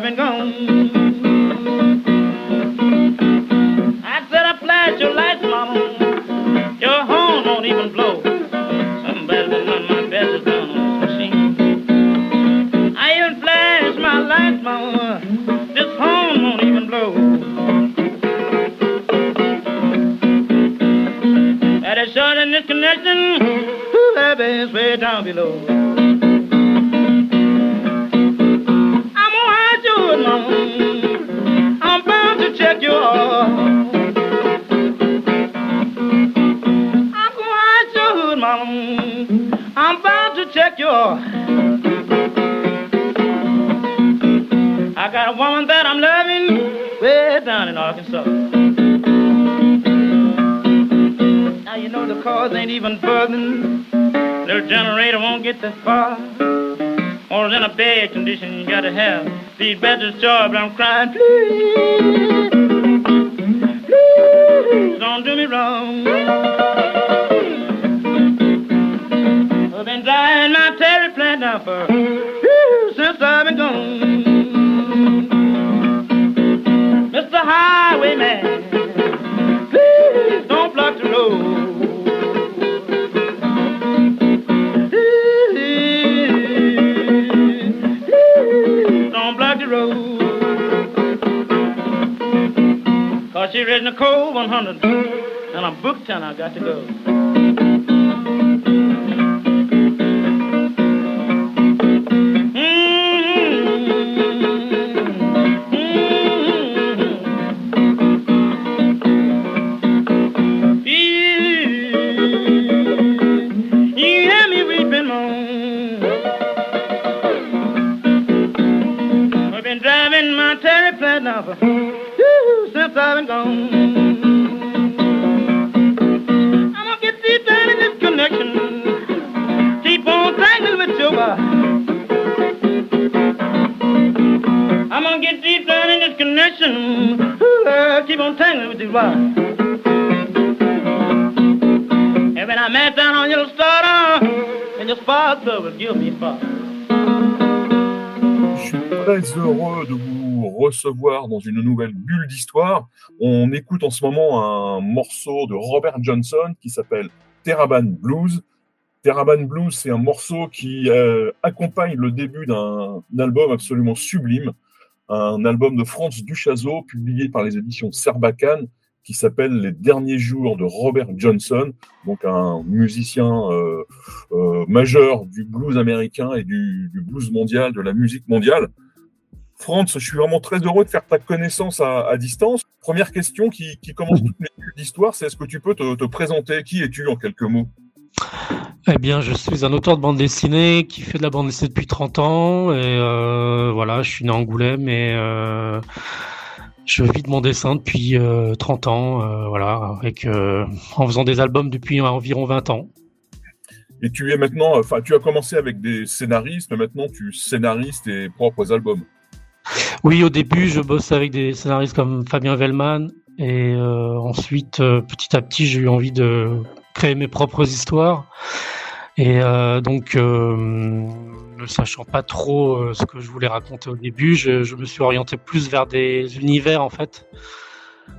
Been gone. I said I flash your lights, mama. Your horn won't even blow. Somebody will run my best is down on this machine. I even flash my lights, mama. This horn won't even blow. That is short in this connection. Ooh, baby, it's way down below. I'm bound to check your heart. I'm hide your hood, mama. I'm bound to check your. I got a woman that I'm loving way down in Arkansas. Now you know the cars ain't even buzzing. Little generator won't get that far. Or in a bad condition, you gotta have these batteries charged. I'm crying, please, please, don't do me wrong. cigarette and a cold 100. And a book ten I got to go. Je suis très heureux de vous recevoir dans une nouvelle bulle d'histoire. On écoute en ce moment un morceau de Robert Johnson qui s'appelle Terraban Blues. Terraban Blues, c'est un morceau qui euh, accompagne le début d'un album absolument sublime, un album de Franz Duchazot publié par les éditions Serbacane qui s'appelle Les derniers jours de Robert Johnson, donc un musicien euh, euh, majeur du blues américain et du, du, blues mondial, de la musique mondiale. Franz, je suis vraiment très heureux de faire ta connaissance à, à distance. Première question qui, qui commence toutes les d'histoire, c'est est-ce que tu peux te, te présenter? Qui es-tu en quelques mots? Eh bien, je suis un auteur de bande dessinée qui fait de la bande dessinée depuis 30 ans. Et euh, voilà, je suis né à Angoulême et euh, je vis de mon dessin depuis euh, 30 ans. euh, voilà, avec, en faisant des albums depuis environ 20 ans. Et tu es maintenant, enfin, tu as commencé avec des scénaristes, mais maintenant tu scénarises tes propres albums. Oui, au début, je bossais avec des scénaristes comme Fabien Vellman. Et ensuite, petit à petit, j'ai eu envie de mes propres histoires. Et euh, donc, euh, ne sachant pas trop euh, ce que je voulais raconter au début, je, je, me suis orienté plus vers des univers, en fait,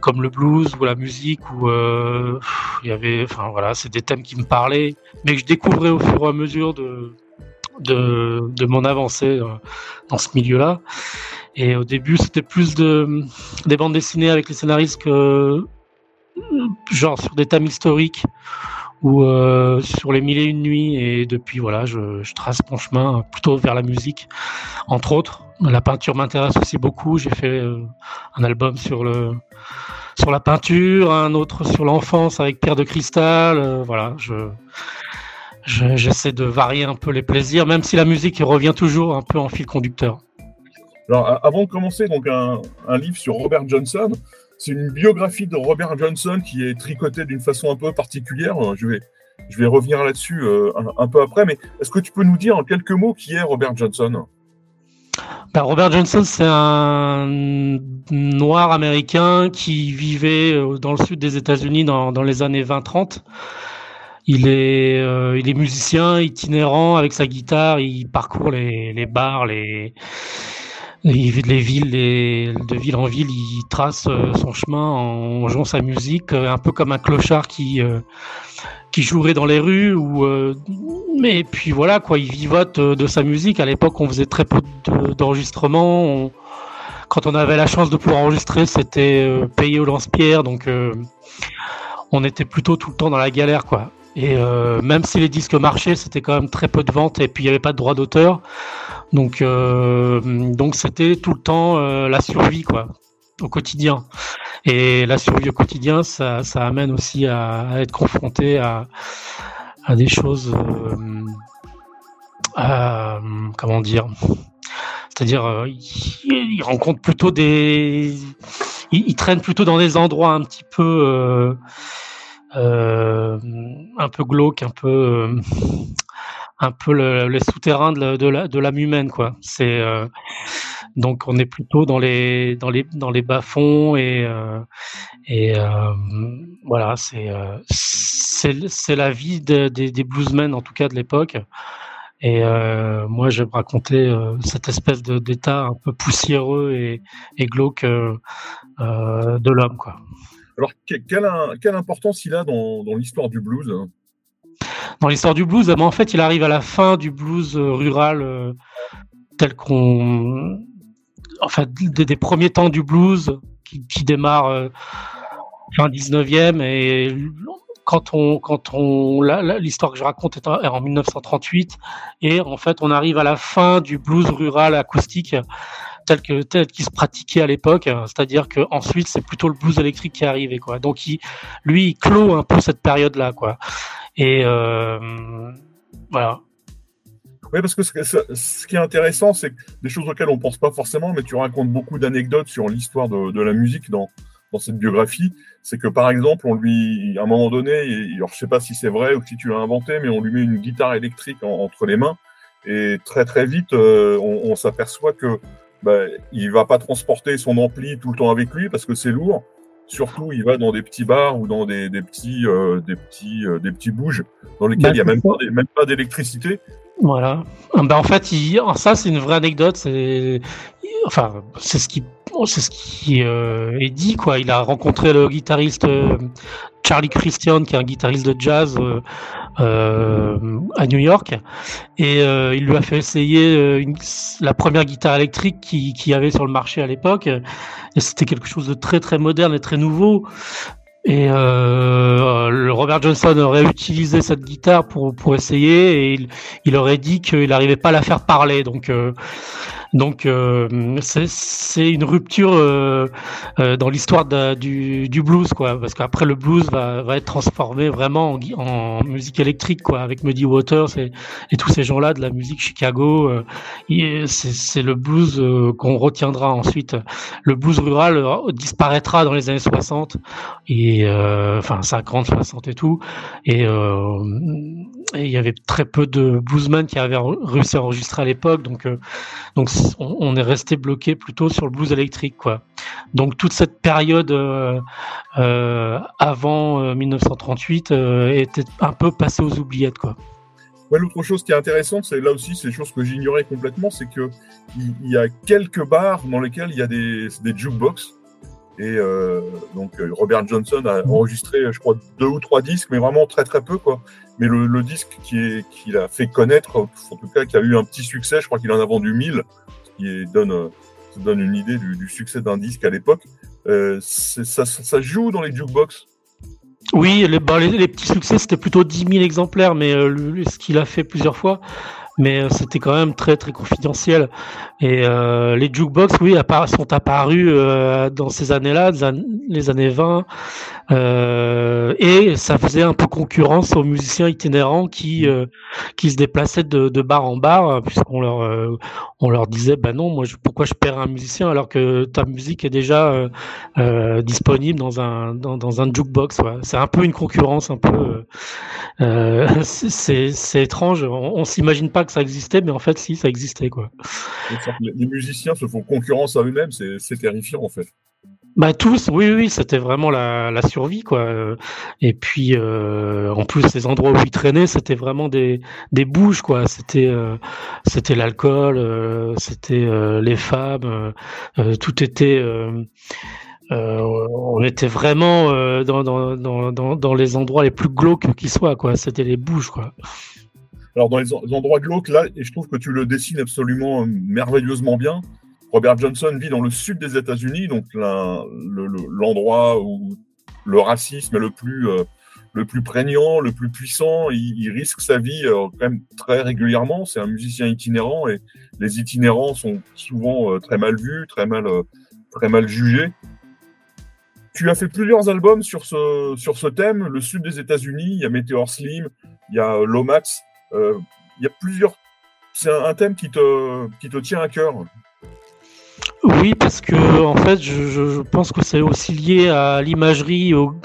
comme le blues ou la musique, où il y avait, enfin voilà, c'est des thèmes qui me parlaient, mais que je découvrais au fur et à mesure de, de, de mon avancée dans ce milieu-là. Et au début, c'était plus de, des bandes dessinées avec les scénaristes que, genre, sur des thèmes historiques ou euh, sur les mille et une nuits. Et depuis, voilà, je, trace mon chemin plutôt vers la musique, entre autres. La peinture m'intéresse aussi beaucoup. J'ai fait euh, un album sur sur la peinture, un autre sur l'enfance avec Pierre de Cristal. Euh, voilà, je j'essaie de varier un peu les plaisirs, même si la musique revient toujours un peu en fil conducteur. Alors, avant de commencer, un livre sur Robert Johnson, c'est une biographie de Robert Johnson qui est tricotée d'une façon un peu particulière. Je vais, je vais revenir là-dessus euh, un, peu après, mais est-ce que tu peux nous dire en quelques mots qui est Robert Johnson? Ben, Robert Johnson, c'est un noir américain qui vivait euh, dans le sud des États-Unis dans, les années 20-30. Il est, euh, il est musicien itinérant avec sa guitare, il parcourt les, les bars, les, les, les villes, les, de ville en ville, il trace euh, son chemin en jouant sa musique, euh, un peu comme un clochard qui euh, qui jouerait dans les rues. Ou mais puis voilà quoi, il vivote de sa musique. À l'époque, on faisait très peu d'enregistrements. quand on avait la chance de pouvoir enregistrer, c'était payé au lance-pierre, donc on était plutôt tout le temps dans la galère quoi. Et même si les disques marchaient, c'était quand même très peu de ventes et puis il n'y avait pas de droit d'auteur. Donc, euh, donc c'était tout le temps euh, la survie, quoi, au quotidien. Et la survie au quotidien, ça, ça amène aussi à, être confronté à, des choses, euh, à, comment dire, c'est-à-dire, euh, il, rencontre plutôt des, il, traîne plutôt dans des endroits un petit peu, un peu glauques, un peu un peu le, les souterrains de, de, l'âme humaine quoi. C'est euh, donc on est plutôt dans les dans les dans les bas fonds et euh, et euh, voilà c'est euh, c'est la vie de, des, des bluesmen en tout cas de l'époque. Et euh, moi, je vais raconter euh, cette espèce d'état un peu poussiéreux et, et glauque de l'homme, quoi. Alors, quelle, quelle importance il a dans, dans l'histoire du blues hein? Dans l'histoire du blues, en fait, il arrive à la fin du blues euh, rural euh, tel qu'on, enfin, des, des, premiers temps du blues qui, qui démarre euh, fin 19e et quand on, quand on, l'histoire que je raconte est en 1938 et en fait, on arrive à la fin du blues rural acoustique tel que tel qu'il se pratiquait à l'époque, c'est-à-dire que ensuite c'est plutôt le blues électrique qui arrive quoi. Donc il, lui, il clôt un peu cette période là quoi. Et euh, voilà. Oui, parce que ce, qui est intéressant, c'est des choses auxquelles on pense pas forcément, mais tu racontes beaucoup d'anecdotes sur l'histoire de, la musique dans, cette biographie. C'est que par exemple, on lui, à un moment donné, alors je sais pas si c'est vrai ou si tu l'as inventé, mais on lui met une guitare électrique en, entre les mains, et très très vite, euh, on, s'aperçoit que bah, il va pas transporter son ampli tout le temps avec lui parce que c'est lourd. Surtout, il va dans des petits bars ou dans des, des petits, euh, des petits, euh, des petits bouges dans lesquels bah, il n'y a même pas, même pas d'électricité. Voilà. Ben, en fait, il... ça, c'est une vraie anecdote. C'est, enfin, c'est ce qui, c'est ce qui euh, est dit, quoi. Il a rencontré le guitariste euh, Charlie Christian, qui est un guitariste de jazz euh, euh à New York, et euh, il lui a fait essayer euh, une, la première guitare électrique qu'il qui avait sur le marché à l'époque, et c'était quelque chose de très très moderne et très nouveau. Et euh, le Robert Johnson aurait utilisé cette guitare pour, pour essayer et il, il aurait dit qu'il n'arrivait pas à la faire parler. Donc, euh, donc euh, c'est une rupture euh, euh, dans l'histoire du, du, blues, quoi, parce qu'après le blues va, va être transformé vraiment en, en, musique électrique, quoi, avec Muddy Waters et, et tous ces gens-là de la musique Chicago. Euh, c'est le blues euh, qu'on retiendra ensuite. Le blues rural euh, disparaîtra dans les années 60 et enfin 50, 60 et tout, et il y avait très peu de bluesmen qui avaient réussi à enregistrer à l'époque, donc donc on, est resté bloqué plutôt sur le blues électrique, quoi. Donc toute cette période euh, euh, avant 1938 euh, était un peu passée aux oubliettes, quoi. L'autre chose qui est intéressante, c'est là aussi, c'est des choses que j'ignorais complètement, c'est que il, y a quelques bars dans lesquels il y a des, des jukebox. Et euh, donc Robert Johnson a enregistré, je crois, deux ou trois disques, mais vraiment très très peu, quoi. Mais le, disque qui qu'il a fait connaître, en tout cas, qui a eu un petit succès, je crois qu'il en a vendu 1000, qui donne, euh, donne une idée du, succès d'un disque à l'époque. Euh, ça, joue dans les jukebox? Oui, les, bah, les, petits succès, c'était plutôt 10 000 exemplaires, mais euh, ce qu'il a fait plusieurs fois. Mais euh, c'était quand même très très confidentiel. Et euh, les jukebox, oui, sont apparus euh, dans ces années-là, les, an- les années 20. euh, et ça faisait un peu concurrence aux musiciens itinérants qui qui se déplaçaient de, bar en bar, puisqu'on leur on leur disait, bah non, moi, pourquoi je perds un musicien alors que ta musique est déjà disponible dans un dans, dans un jukebox. C'est un peu une concurrence, un peu. c'est- étrange. On, on s'imagine pas ça existait, mais en fait, si, ça existait, quoi. Les musiciens se font concurrence à eux-mêmes, c'est terrifiant en fait. Bah tous, oui, oui, c'était vraiment la, la survie, quoi. Et puis, euh, en plus, les endroits où ils traînaient, c'était vraiment des, des bouges, quoi. C'était, euh, c'était l'alcool, euh, c'était les femmes, tout était. euh, on était vraiment euh, dans, dans, dans, dans, dans les endroits les plus glauques qui soient, quoi. C'était les bouges, quoi. Alors dans les, les endroits glauques, là, et je trouve que tu le dessines absolument euh, merveilleusement bien. Robert Johnson vit dans le sud des États-Unis, donc l'endroit où le racisme est le plus, euh, le plus prégnant, le plus puissant. Il, risque sa vie euh, quand même très régulièrement. C'est un musicien itinérant et les itinérants sont souvent très mal vus, très mal, très mal jugés. Tu as fait plusieurs albums sur ce, sur ce thème, le sud des États-Unis. Il y a Meteor Slim, il y a Lomax. Euh, il y a plusieurs. C'est un, thème qui te, qui te tient à cœur. Oui, parce que en fait, je, pense que c'est aussi lié à l'imagerie, au,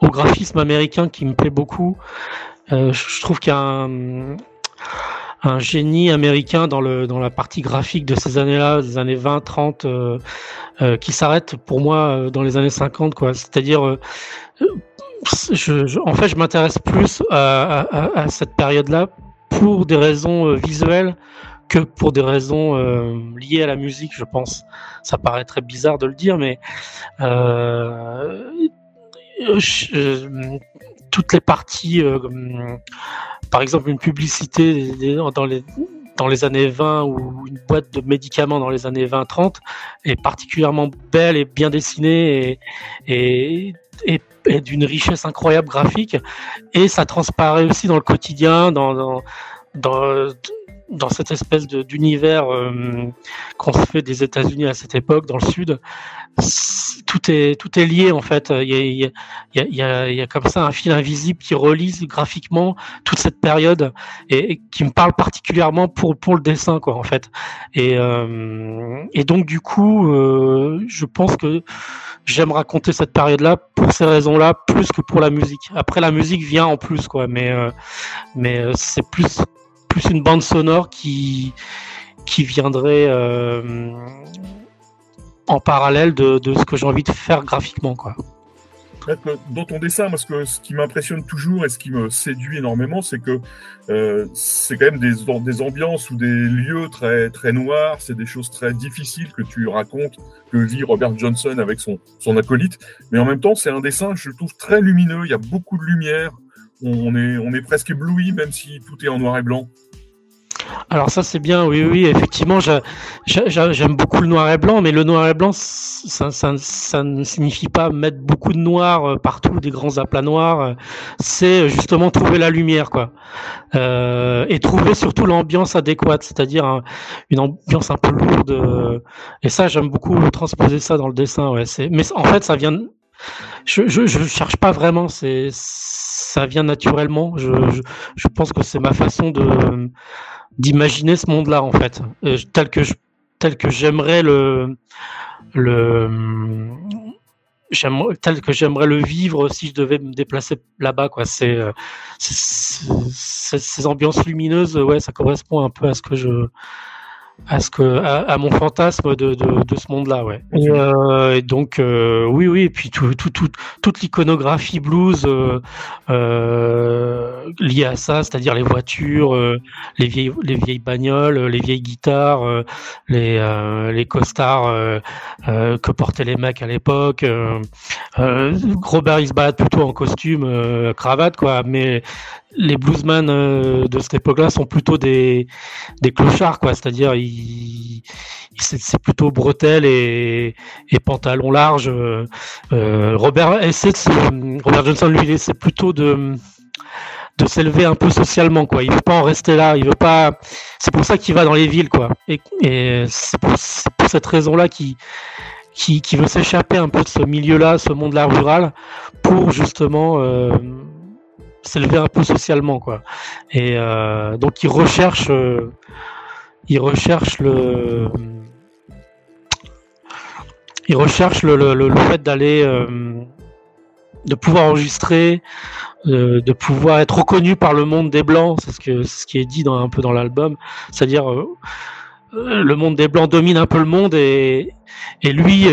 au graphisme américain qui me plaît beaucoup. Euh, je trouve qu'il y a un, génie américain dans, le, dans la partie graphique de ces années-là, des années 20, 30, euh, euh, qui s'arrête pour moi euh, dans les années 50. quoi. C'est-à-dire, euh, en fait, je m'intéresse plus à, cette période-là pour des raisons euh, visuelles que pour des raisons euh, liées à la musique, je pense. Ça paraît très bizarre de le dire, mais euh, toutes les parties, par exemple une publicité dans les années 20 ou une boîte de médicaments dans les années 20-30 est particulièrement belle et bien dessinée et, et d'une richesse incroyable graphique et ça transparaît aussi dans le quotidien dans, dans, dans dans cette espèce d'univers euh, qu'on se fait des États-Unis à cette époque, dans le Sud, tout est tout est lié en fait. Il y a, il y a, il y a- il y a- comme ça un fil invisible qui relie graphiquement toute cette période et, et qui me parle particulièrement pour pour le dessin quoi en fait. Et euh, et donc du coup, euh, je pense que j'aime raconter cette période-là pour ces raisons-là plus que pour la musique. Après la musique vient en plus quoi, mais euh, mais euh, c'est plus plus une bande sonore qui qui viendrait euh, en parallèle de, de ce que j'ai envie de faire graphiquement quoi. Dans ton dessin, parce que ce qui m'impressionne toujours et ce qui me séduit énormément, c'est que euh, c'est quand même des, des ambiances ou des lieux très, très noirs, c'est des choses très difficiles que tu racontes, que vit Robert Johnson avec son, son acolyte. Mais en même temps, c'est un dessin, je trouve très lumineux, il y a beaucoup de lumière, on est, on est presque ébloui, même si tout est en noir et blanc. Alors ça c'est bien, oui, oui, effectivement, j'a- j'a- j'a- j'aime beaucoup le noir et blanc, mais le noir et blanc, ça, ne signifie pas mettre beaucoup de noir euh, partout, des grands aplats noirs. euh, C'est justement trouver la lumière, quoi, Euh, et trouver surtout l'ambiance adéquate, c'est-à-dire un- une ambiance un peu lourde. euh, Et ça, j'aime beaucoup transposer ça dans le dessin. Ouais, mais en fait, ça vient. Je, je, cherche pas vraiment, ça vient naturellement. Je pense que c'est ma façon de d'imaginer ce monde-là en fait, euh, tel que j'aimerais le tel que j'aimerais le vivre si je devais me déplacer là-bas quoi. Euh, ces ambiances lumineuses, ouais, ça correspond un peu à ce que je à ce que à, à mon fantasme de, de, de ce monde-là, ouais. Et, euh, et donc euh, oui, oui, et puis tout, tout, tout, toute l'iconographie blues euh, liée à ça, c'est-à-dire les voitures, les vieilles les vieilles bagnoles, les vieilles guitares, les les costards que portaient les mecs à l'époque. Robert il se balade plutôt en costume, cravate quoi, mais les bluesmen de cette époque-là sont plutôt des des clochards quoi, c'est-à-dire il, c'est plutôt bretelles et, et pantalon large. Euh, Robert essaie Robert Johnson lui c'est plutôt de de s'élever un peu socialement quoi. Il veut pas en rester là. Il veut pas. C'est pour ça qu'il va dans les villes quoi. Et, c'est pour, cette raison-là qu'il qui, veut s'échapper un peu de ce milieu-là, ce monde-là rural, pour justement euh, s'élever un peu socialement, quoi. Et euh, donc il recherche, euh, il recherche le, il recherche le, le, le fait d'aller, euh, de pouvoir enregistrer, euh, de pouvoir être reconnu par le monde des blancs, c'est ce que ce qui est dit dans, un peu dans l'album, c'est-à-dire euh, le monde des blancs domine un peu le monde et, et lui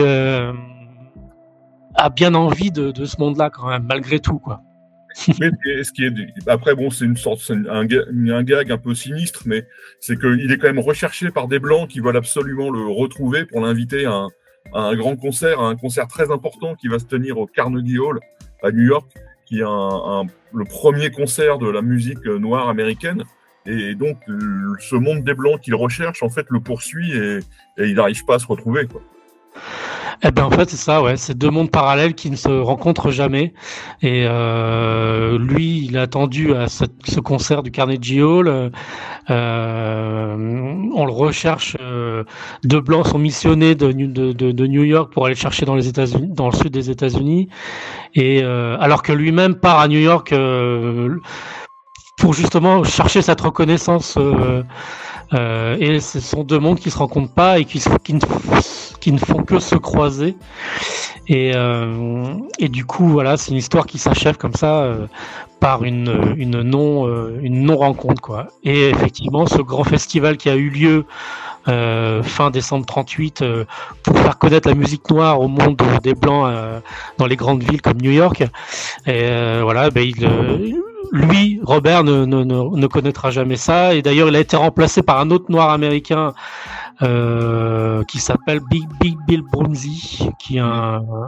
a bien envie de, de ce monde-là quand même, malgré tout, quoi ce qui est, après, bon, c'est une sorte, un, un, gag un peu sinistre, mais c'est qu'il est quand même recherché par des blancs qui veulent absolument le retrouver pour l'inviter à, un grand concert, à un concert très important qui va se tenir au Carnegie Hall à New York, qui est le premier concert de la musique noire américaine. Et donc, ce monde des blancs qu'il recherche, en fait, le poursuit et, et il n'arrive pas à se retrouver. Quoi. Eh ben en fait c'est ça, ouais, c'est deux mondes parallèles qui ne se rencontrent jamais. Et euh, lui, il a attendu à ce, concert du Carnegie Hall. Euh, on le recherche. Euh, deux blancs sont missionnés de, de, de, New York pour aller chercher dans les États-Unis, dans le sud des États-Unis. Et euh, alors que lui-même part à New York euh, pour justement chercher cette reconnaissance. Euh, et ce sont deux mondes qui se rencontrent pas et qui, qui, ne, qui ne font que se croiser. Et, euh, et du coup, voilà, c'est une histoire qui s'achève comme ça euh, par une, non euh, rencontre quoi. Et effectivement, ce grand festival qui a eu lieu fin décembre 38 pour faire connaître la musique noire au monde des blancs dans les grandes villes comme New York. Voilà, ben lui, Robert, ne, connaîtra jamais ça. Et d'ailleurs, il a été remplacé par un autre noir américain qui s'appelle Big Big Bill Brunzi, qui est un,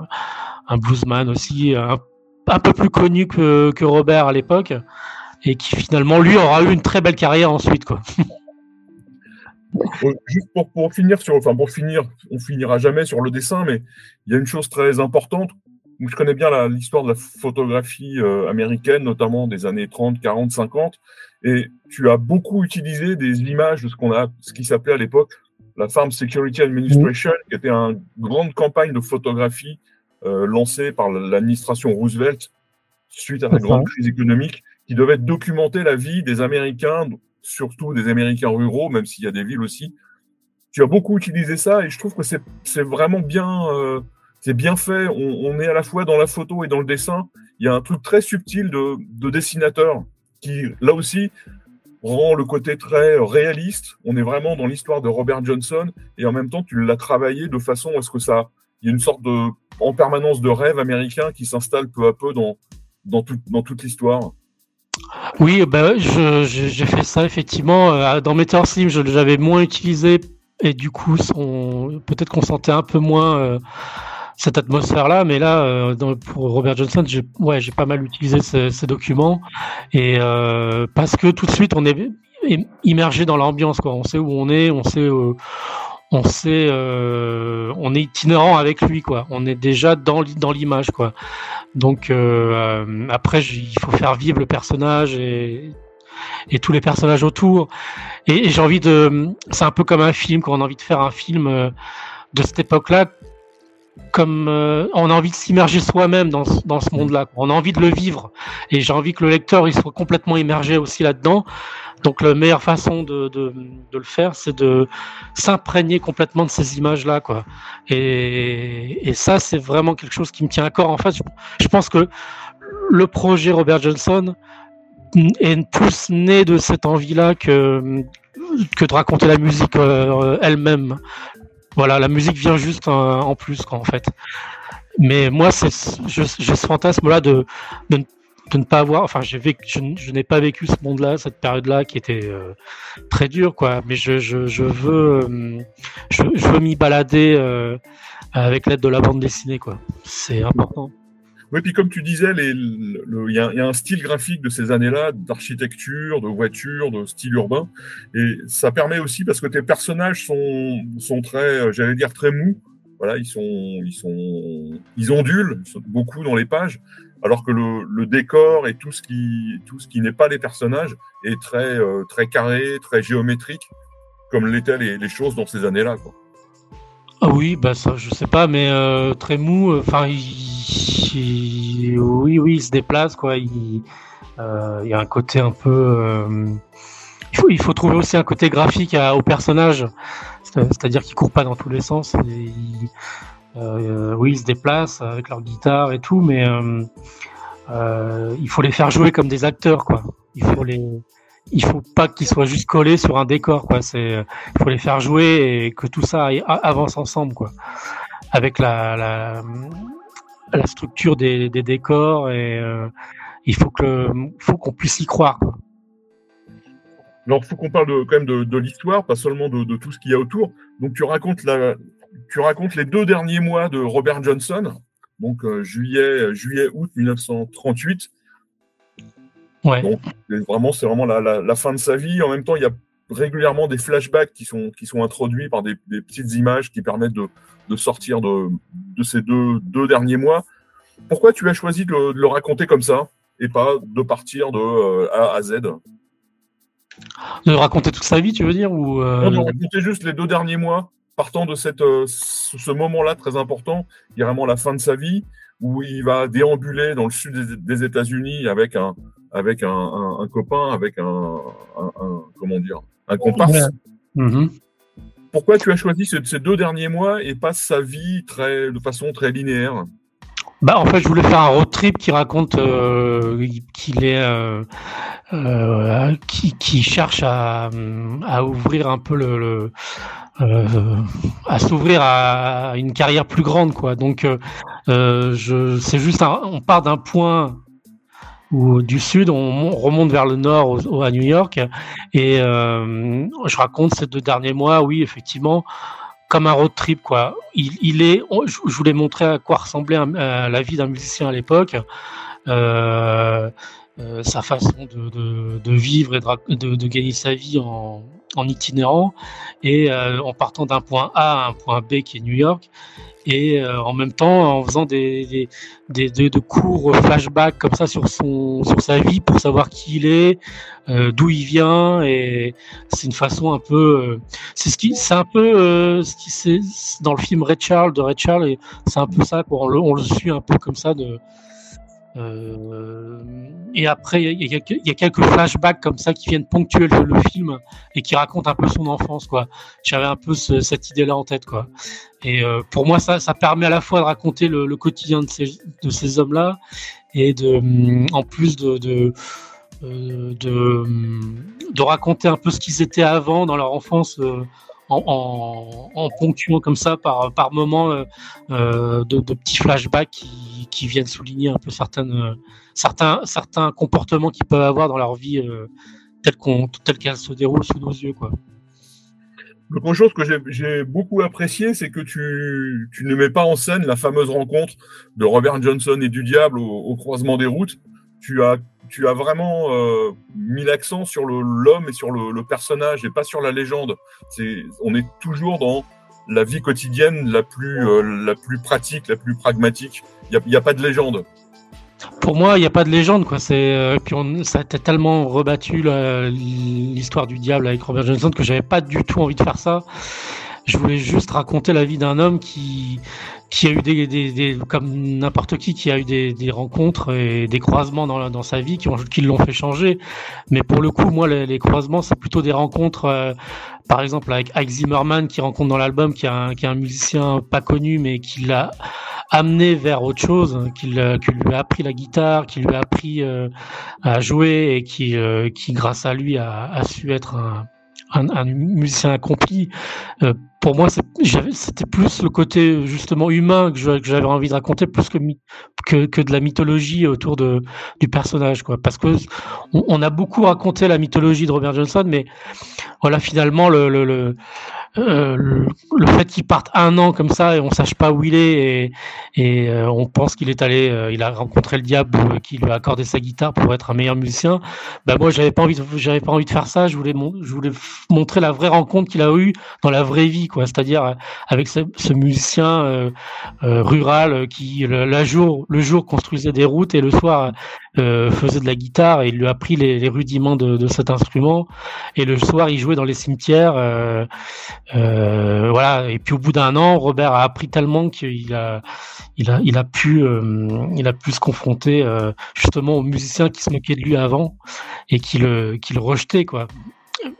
bluesman aussi, un, un, peu plus connu que, que Robert à l'époque, et qui finalement, lui, aura eu une très belle carrière ensuite. Quoi. Euh, juste pour, pour, finir sur, enfin pour finir, on finira jamais sur le dessin, mais il y a une chose très importante je connais bien l'histoire de la photographie euh, américaine, notamment des années 30, 40, 50, et tu as beaucoup utilisé des images de ce qu'on a, ce qui s'appelait à l'époque la Farm Security Administration, mmh. qui était une grande campagne de photographie euh, lancée par l'administration Roosevelt suite à la grande crise économique, qui devait documenter la vie des Américains, surtout des Américains ruraux, même s'il y a des villes aussi. Tu as beaucoup utilisé ça et je trouve que c'est vraiment bien. Euh, c'est bien fait. On, est à la fois dans la photo et dans le dessin. Il y a un truc très subtil de, dessinateur qui, là aussi, rend le côté très réaliste. On est vraiment dans l'histoire de Robert Johnson et en même temps, tu l'as travaillé de façon à ce que ça, il y a une sorte de, en permanence de rêve américain qui s'installe peu à peu dans, dans, dans toute l'histoire. Oui, ben, j'ai fait ça effectivement. Euh, dans Meteor Slim, je l'avais moins utilisé et du coup, peut-être qu'on sentait un peu moins. Euh, cette atmosphère-là. Mais là, euh, pour Robert Johnson, j'ai ouais, pas mal utilisé ces, documents et euh, parce que tout de suite, on est immergé dans l'ambiance. On sait où on est, on sait. Euh, on sait, on est itinérant avec lui, quoi. On est déjà dans l'image, quoi. Donc après, il faut faire vivre le personnage et et tous les personnages autour. Et, et j'ai envie de, c'est un peu comme un film quand on a envie de faire un film de cette époque-là comme euh, on a envie de s'immerger soi-même dans, dans ce monde-là. On a envie de le vivre. Et j'ai envie que le lecteur il soit complètement immergé aussi là-dedans. Donc la meilleure façon de, de, de le faire, c'est de s'imprégner complètement de ces images-là. quoi. Et, et ça, c'est vraiment quelque chose qui me tient à corps. En fait, je, pense que le projet Robert Johnson est plus né de cette envie-là que, que de raconter la musique euh, elle-même. Voilà, la musique vient juste en, plus, quoi, en fait. Mais moi, j'ai ce fantasme-là de, de, ne pas avoir, enfin, j'ai vécu, je, n'ai pas vécu ce monde-là, cette période-là qui était euh, très dure, quoi. Mais je, je, je veux, euh, je, veux m'y balader euh, avec l'aide de la bande dessinée, quoi. C'est important. Oui, puis comme tu disais, il y, a un style graphique de ces années-là, d'architecture, de voiture, de style urbain, et ça permet aussi parce que tes personnages sont, très, euh, j'allais dire très mous. Voilà, ils sont, ils sont, ils ondulent beaucoup dans les pages, alors que le, décor et tout ce qui, tout ce qui n'est pas les personnages est très, euh, très carré, très géométrique, comme l'étaient les, choses dans ces années-là. Ah oui, bah ça, je sais pas, mais euh, très mou. Enfin, oui, oui, il se déplace, quoi. Il, euh, y a un côté un peu. euh, il faut, trouver aussi un côté graphique à- au personnage, C'est- c'est-à-dire qu'il court pas dans tous les sens. et euh, oui, ils se déplacent avec leur guitare et tout, mais il faut les faire jouer comme des acteurs, quoi. Il faut les, il faut pas qu'ils soient juste collés sur un décor, quoi. C'est il faut les faire jouer et que tout ça avance ensemble, quoi. Avec la, la structure des, des décors et euh, il faut que faut qu'on puisse y croire. Alors, il faut qu'on parle de, quand même de, de l'histoire, pas seulement de, de tout ce qu'il y a autour. Donc, tu racontes, la, tu racontes les deux derniers mois de Robert Johnson, donc euh, juillet, juillet, août 1938. Ouais. Donc, vraiment, c'est vraiment la, la, la fin de sa vie. En même temps, il y a régulièrement des flashbacks qui sont, qui sont introduits par des, des petites images qui permettent de, de sortir de, de ces deux, deux derniers mois. Pourquoi tu as choisi de le, de le raconter comme ça et pas de partir de euh, A à Z? De raconter toute sa vie, tu veux dire ou euh, Non, de raconter juste les deux derniers mois, partant de cette, euh, ce moment-là très important, qui est vraiment la fin de sa vie, où il va déambuler dans le sud des, des États-Unis avec un, avec un, un, un copain, avec un- comment dire, un comparse. Ouais. Mhm. Pourquoi tu as choisi ces, ces deux derniers mois et pas sa vie très, de façon très linéaire? Bah, en fait, je voulais faire un road trip qui raconte euh, qu'il est, euh, euh, qui, qui cherche à, à ouvrir un peu le, le à s'ouvrir à une carrière plus grande, quoi. Donc, je, c'est juste, un, on part d'un point où du sud, on, mon- remonte vers le nord, au- à New York, et euh, je raconte ces deux derniers mois, oui, effectivement, comme un road trip, quoi. Il, il est, je je voulais montrer à quoi ressemblait la vie d'un musicien à l'époque, euh, euh, sa façon de, de, de vivre et de, de gagner sa vie en, en itinérant, et euh, en partant d'un point A à un point B qui est New York, et euh, en même temps en faisant des, des, des, de courts flashbacks comme ça sur son sur sa vie pour savoir qui il est, euh, d'où il vient et c'est une façon un peu euh, c'est ce qui c'est un peu euh, ce qui c'est dans le film Red Charles de Red Charles et c'est un peu ça quoi on le, on le suit un peu comme ça de et après il y, a- quelques flashbacks comme ça qui viennent ponctuer le, le film et qui racontent un peu son enfance quoi. J'avais un peu ce- cette idée là en tête quoi. Et euh, pour moi, ça, permet à la fois de raconter le, quotidien de ces, hommes-là et de, hum, en plus euh, hum, de raconter un peu ce qu'ils étaient avant dans leur enfance euh, en, en, ponctuant comme ça par, par moments euh, euh, de, petits flashbacks qui, qui viennent souligner un peu certaines, certains, certains comportements qu'ils peuvent avoir dans leur vie euh, telle qu'elle se déroule sous nos yeux. Quoi. L'autre chose que j'ai beaucoup apprécié, c'est que tu, tu ne mets pas en scène la fameuse rencontre de Robert Johnson et du diable au, au croisement des routes. Tu as, tu as vraiment euh, mis l'accent sur l'homme et sur le, personnage et pas sur la légende. On est toujours dans la vie quotidienne la plus, euh, pratique, la plus pragmatique. Il n'y a, pas de légende. Pour moi, il n'y a pas de légende, quoi. Euh, ça a tellement rebattu l'histoire du diable avec Robert Johnson que j'avais pas du tout envie de faire ça. Je voulais juste raconter la vie d'un homme qui qui a eu des, des, des comme n'importe qui qui a eu des, des rencontres et des croisements dans, dans sa vie qui ont qui l'ont fait changer. Mais pour le coup, moi, les, les croisements, c'est plutôt des rencontres. euh, par exemple, avec Ike Zimmerman qui rencontre dans l'album, qui est un qui est un musicien pas connu mais qui l'a amené vers autre chose, qui, l'a- qui lui a appris la guitare, qui lui a appris euh, à jouer et qui, euh, qui grâce à lui a, a su être un, un, un musicien accompli. Euh, pour moi, c'était plus le côté justement humain que j'avais envie de raconter, plus que, que, que de la mythologie autour de, du personnage, quoi. Parce que on, on a beaucoup raconté la mythologie de Robert Johnson, mais voilà, finalement, le, le, le euh, le, fait qu'il parte un an comme ça et on sache pas où il est et, et euh, on pense qu'il est allé, euh, il a rencontré le diable qui lui a accordé sa guitare pour être un meilleur musicien. Ben moi j'avais pas envie, j'avais pas envie de faire ça. Je voulais, je voulais montrer la vraie rencontre qu'il a eue dans la vraie vie, quoi. C'est-à-dire avec ce, ce musicien rural qui le, la jour, le jour construisait des routes et le soir faisait de la guitare et il lui a appris les, les rudiments de, de, cet instrument. Et le soir il jouait dans les cimetières. Euh, voilà. Et puis au bout d'un an, Robert a appris tellement qu'il a, il a, il a pu, euh, il a pu se confronter euh, justement aux musiciens qui se moquaient de lui avant et qui le, qui le rejetaient quoi.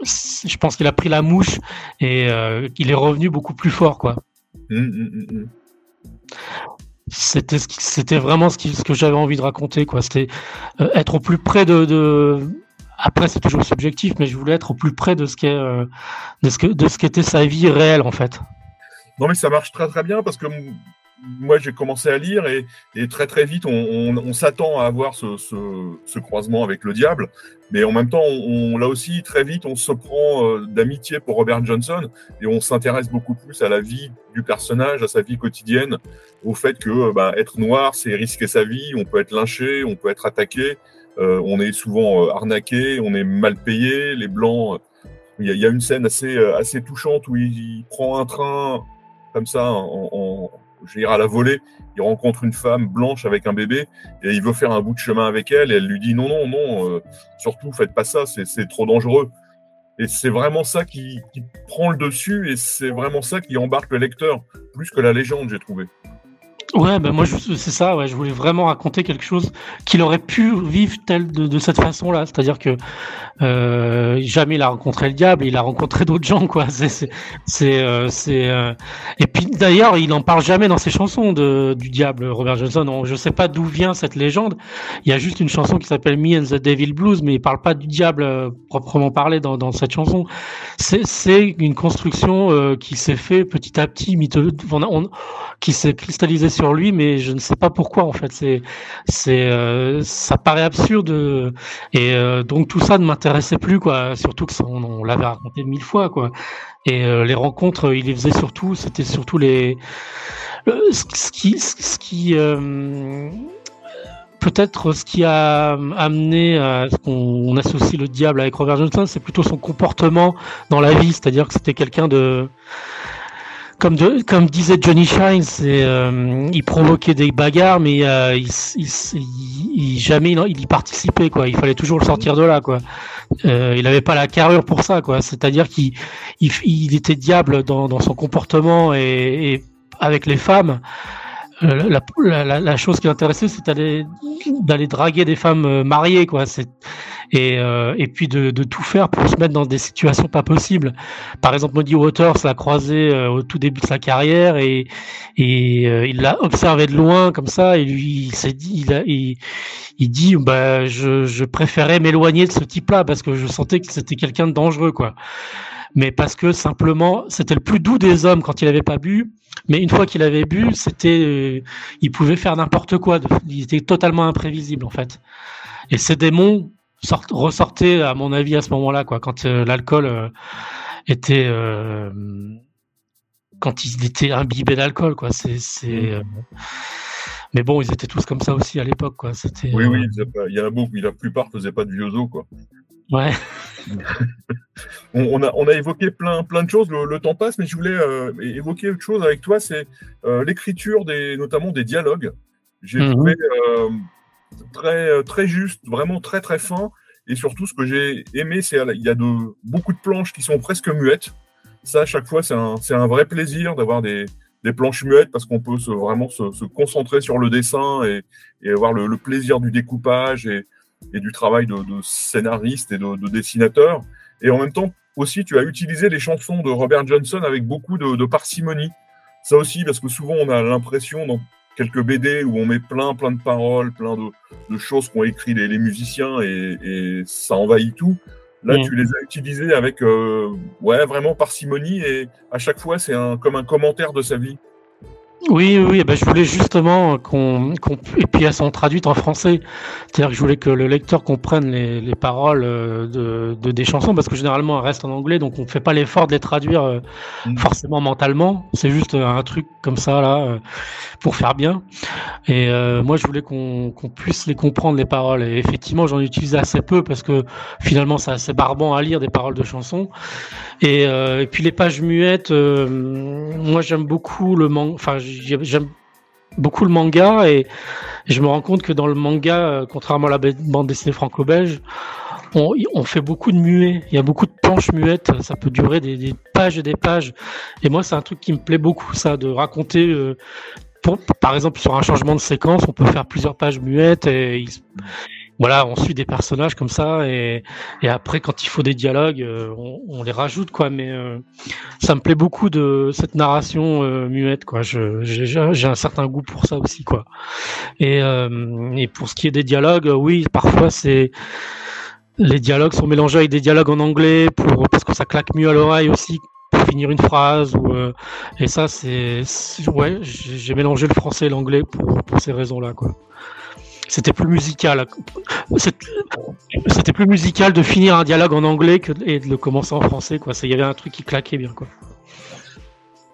Je pense qu'il a pris la mouche et qu'il est revenu beaucoup plus fort quoi. Mmh, mmh, mmh, c'était vraiment ce, que j'avais envie de raconter quoi c'était être au plus près de, après, c'est toujours subjectif, mais je voulais être au plus près de ce qu'est, euh, que, de ce qu'était sa vie réelle, en fait. Non, mais ça marche très très bien parce que moi j'ai commencé à lire et, et, très très vite on, on, on s'attend à avoir ce, ce, ce, croisement avec le diable, mais en même temps on, là aussi très vite on se prend euh, d'amitié pour Robert Johnson et on s'intéresse beaucoup plus à la vie du personnage, à sa vie quotidienne, au fait que bah, être noir c'est risquer sa vie, on peut être lynché, on peut être attaqué, euh, on est souvent euh, arnaqué, on est mal payé. Les blancs, il y, a une scène assez, euh, assez touchante où il, prend un train comme ça, en, je veux dire à la volée. Il rencontre une femme blanche avec un bébé et il veut faire un bout de chemin avec elle. Et elle lui dit non, non, non, surtout faites pas ça, c'est trop dangereux. Et c'est vraiment ça qui, prend le dessus et c'est vraiment ça qui embarque le lecteur, plus que la légende, j'ai trouvé. Ouais, ben moi c'est ça. Ouais, je voulais vraiment raconter quelque chose qu'il aurait pu vivre tel de, de cette façon-là. C'est-à-dire que euh, jamais il a rencontré le diable, il a rencontré d'autres gens, quoi. C'est, c'est, c'est, euh, euh... et puis d'ailleurs, il n'en parle jamais dans ses chansons de, du diable, Robert Johnson. je sais pas d'où vient cette légende. Il y a juste une chanson qui s'appelle Me and the Devil Blues, mais il parle pas du diable euh, proprement parlé dans, dans cette chanson. C'est, c'est une construction euh, qui s'est fait petit à petit, on, qui s'est cristallisée sur lui, mais je ne sais pas pourquoi en fait. C'est, c'est, euh, ça paraît absurde et euh, donc tout ça ne m'intéressait plus quoi. Surtout que on, l'avait raconté mille fois quoi. Et euh, les rencontres, il les faisait surtout, c'était surtout les ce qui, ce qui peut-être ce qui a amené à ce qu'on associe le diable avec Robert Johnson, c'est plutôt son comportement dans la vie, c'est-à-dire que c'était quelqu'un de comme, disait Johnny Shine, c'est euh, il provoquait des bagarres, mais euh, il, jamais il, y participait quoi. Il fallait toujours le sortir de là quoi. Euh, il n'avait pas la carrure pour ça. C'est-à-dire qu'il il, était diable dans, son comportement et avec les femmes. Euh, la, la, la, chose qui l'intéressait, c'était d'aller draguer des femmes euh, mariées, quoi. Et, euh, et puis de, de, tout faire pour se mettre dans des situations pas possibles. Par exemple, Muddy Waters l'a croisé au tout début de sa carrière et, et il l'a observé de loin comme ça. Et lui, il s'est dit, il, a, il, il, dit, bah, je, je préférais m'éloigner de ce type-là parce que je sentais que c'était quelqu'un de dangereux, quoi mais parce que simplement c'était le plus doux des hommes quand il avait pas bu. Mais une fois qu'il avait bu, c'était, euh, il pouvait faire n'importe quoi. Il était totalement imprévisible en fait. Et ces démons ressortaient, à mon avis, à ce moment-là, quoi, quand euh, l'alcool euh, était, quand il était imbibé d'alcool, quoi. C'est, c'est. Mais bon, ils étaient tous comme ça aussi à l'époque, quoi. C'était. Oui, oui, il y en a beaucoup. La plupart faisaient pas de vieux quoi. Ouais. on, a, on a évoqué plein, plein de choses, le, temps passe, mais je voulais euh, évoquer autre chose avec toi, c'est euh, l'écriture, des, notamment des dialogues. J'ai mhm. trouvé euh, très, très juste, vraiment très très fin, et surtout ce que j'ai aimé, c'est il y a de, beaucoup de planches qui sont presque muettes. Ça, à chaque fois, c'est un, un, vrai plaisir d'avoir des, des planches muettes parce qu'on peut se, vraiment se, se, concentrer sur le dessin et, et avoir le, le, plaisir du découpage et, et du travail de, de scénariste et de, de, dessinateur. Et en même temps, aussi, tu as utilisé les chansons de Robert Johnson avec beaucoup de, de parcimonie. Ça aussi, parce que souvent, on a l'impression dans quelques BD où on met plein, plein de paroles, plein de, de choses qu'ont écrit les, les musiciens et, et, ça envahit tout. Là, tu les as utilisés avec, euh, ouais, vraiment parcimonie et à chaque fois, c'est un, comme un commentaire de sa vie. Oui, oui, eh ben, je voulais justement qu'on, qu'on et puis elles sont traduites en français. C'est-à-dire que je voulais que le lecteur comprenne les, les paroles euh, de, de, des chansons parce que généralement elles restent en anglais, donc on ne fait pas l'effort de les traduire euh, mm. forcément mentalement. C'est juste un truc comme ça là euh, pour faire bien. Et euh, moi, je voulais qu'on, qu'on puisse les comprendre les paroles. Et effectivement, j'en utilise assez peu parce que finalement, c'est assez barbant à lire des paroles de chansons. Et, et puis les pages muettes, moi j'aime beaucoup le manga. Enfin, j'aime beaucoup le manga et, je me rends compte que dans le manga, euh, contrairement à la bande dessinée franco-belge, on, fait beaucoup de muets. Il y a beaucoup de planches muettes. Ça peut durer des, pages et des pages. Et moi, c'est un truc qui me plaît beaucoup, ça, de raconter. Euh, par exemple, sur un changement de séquence, on peut faire plusieurs pages muettes et voilà, on suit des personnages comme ça et, et après quand il faut des dialogues, euh, on, on, les rajoute quoi. Mais euh, ça me plaît beaucoup de cette narration euh, muette quoi. J'ai un certain goût pour ça aussi quoi. Et, et pour ce qui est des dialogues, oui, parfois c'est les dialogues sont mélangés avec des dialogues en anglais pour parce que ça claque mieux à l'oreille aussi pour finir une phrase ou et ça c'est ouais j'ai mélangé le français et l'anglais pour, pour ces raisons là quoi c'était plus musical. C'était plus musical de finir un dialogue en anglais que, et de le commencer en français. Quoi. Il y avait un truc qui claquait bien. Quoi.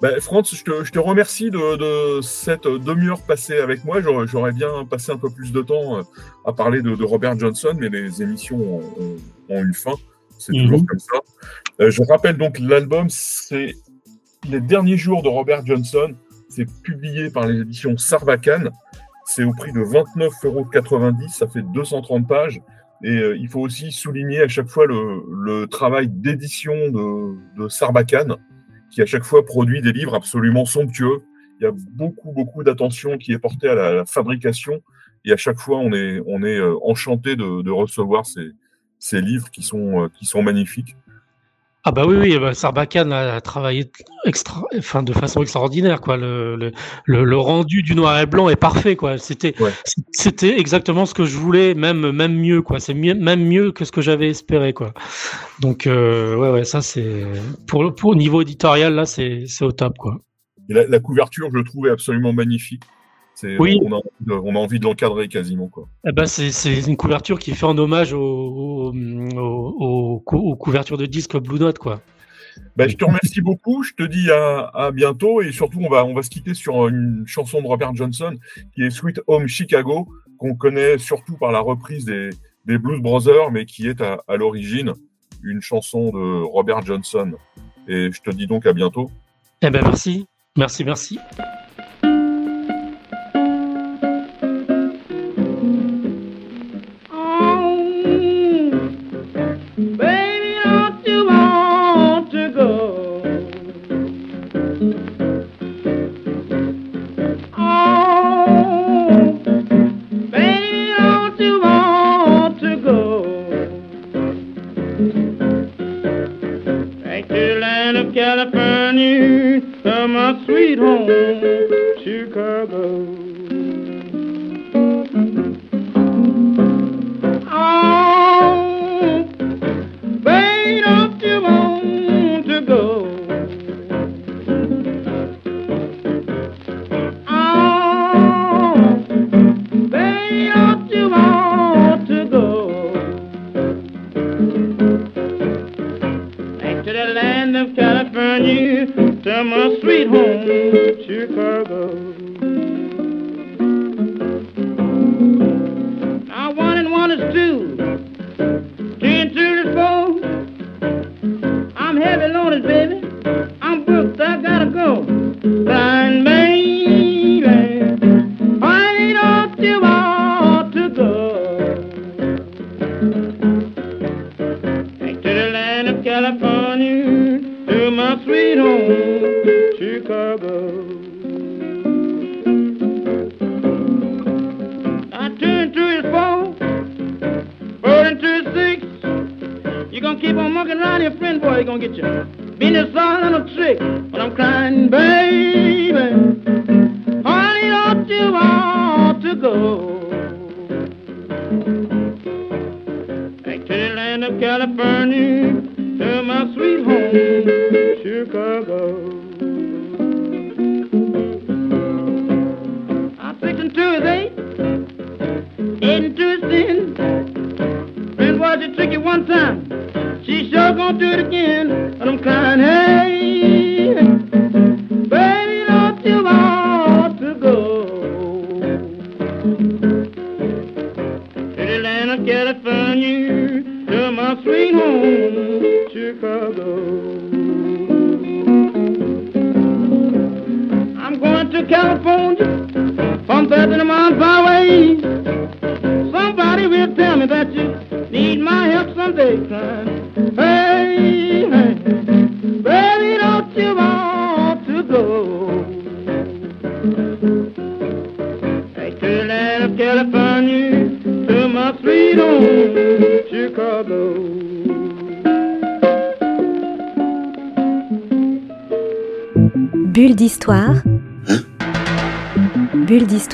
Ben, Franz, je te, je te remercie de, de cette demi-heure passée avec moi. J'aurais bien passé un peu plus de temps euh, à parler de, de Robert Johnson, mais les émissions ont, ont, une fin. C'est mhm. toujours comme ça. Euh, je rappelle donc l'album, c'est Les derniers jours de Robert Johnson. C'est publié par les éditions Sarbacane. C'est au prix de 29,90 euros. Ça fait 230 pages. Et euh, il faut aussi souligner à chaque fois le, travail d'édition de, Sarbacane, qui à chaque fois produit des livres absolument somptueux. Il y a beaucoup, beaucoup d'attention qui est portée à la, fabrication. Et à chaque fois, on est, euh, enchanté de, recevoir ces, livres qui sont, euh, qui sont magnifiques. Ah bah oui, oui, bah Sarbacane a travaillé extra, enfin de façon extraordinaire quoi. Le, le, le, rendu du noir et blanc est parfait quoi. C'était c'était exactement ce que je voulais, même même mieux quoi. C'est même mieux que ce que j'avais espéré quoi. Donc euh, ouais ouais ça c'est pour pour niveau éditorial là c'est c'est au top quoi. Et la, la couverture je trouve est absolument magnifique. Oui. On a, envie de l'encadrer quasiment. Quoi. Eh ben, c'est, une couverture qui fait en hommage aux, couvertures de disques Blue Note. Quoi. Ben, je te remercie beaucoup. Je te dis à, bientôt. Et surtout, on va, on va se quitter sur une chanson de Robert Johnson qui est Sweet Home Chicago, qu'on connaît surtout par la reprise des, Blues Brothers, mais qui est à, à l'origine une chanson de Robert Johnson. Et je te dis donc à bientôt. Eh ben, merci. Merci, merci.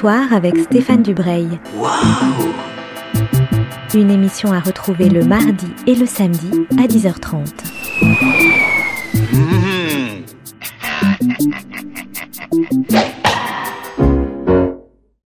Avec Stéphane Dubreuil. Une émission à retrouver le mardi et le samedi à 10h30.